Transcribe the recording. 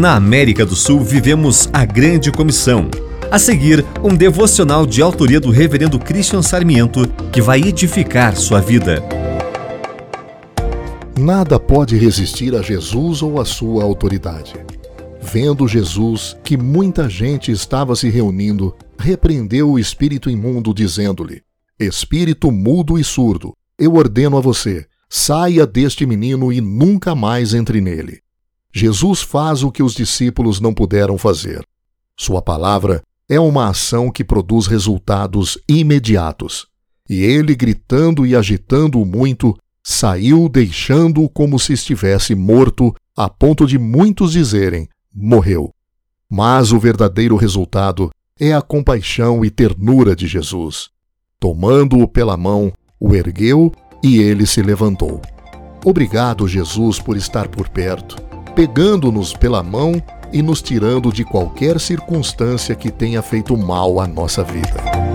Na América do Sul vivemos a Grande Comissão. A seguir, um devocional de autoria do Reverendo Christian Sarmiento que vai edificar sua vida. Nada pode resistir a Jesus ou a sua autoridade. Vendo Jesus que muita gente estava se reunindo, repreendeu o espírito imundo, dizendo-lhe: Espírito mudo e surdo, eu ordeno a você, saia deste menino e nunca mais entre nele. Jesus faz o que os discípulos não puderam fazer. Sua palavra é uma ação que produz resultados imediatos. E ele, gritando e agitando-o muito, saiu deixando-o como se estivesse morto, a ponto de muitos dizerem: morreu. Mas o verdadeiro resultado é a compaixão e ternura de Jesus. Tomando-o pela mão, o ergueu e ele se levantou. Obrigado, Jesus, por estar por perto, pegando-nos pela mão e nos tirando de qualquer circunstância que tenha feito mal à nossa vida.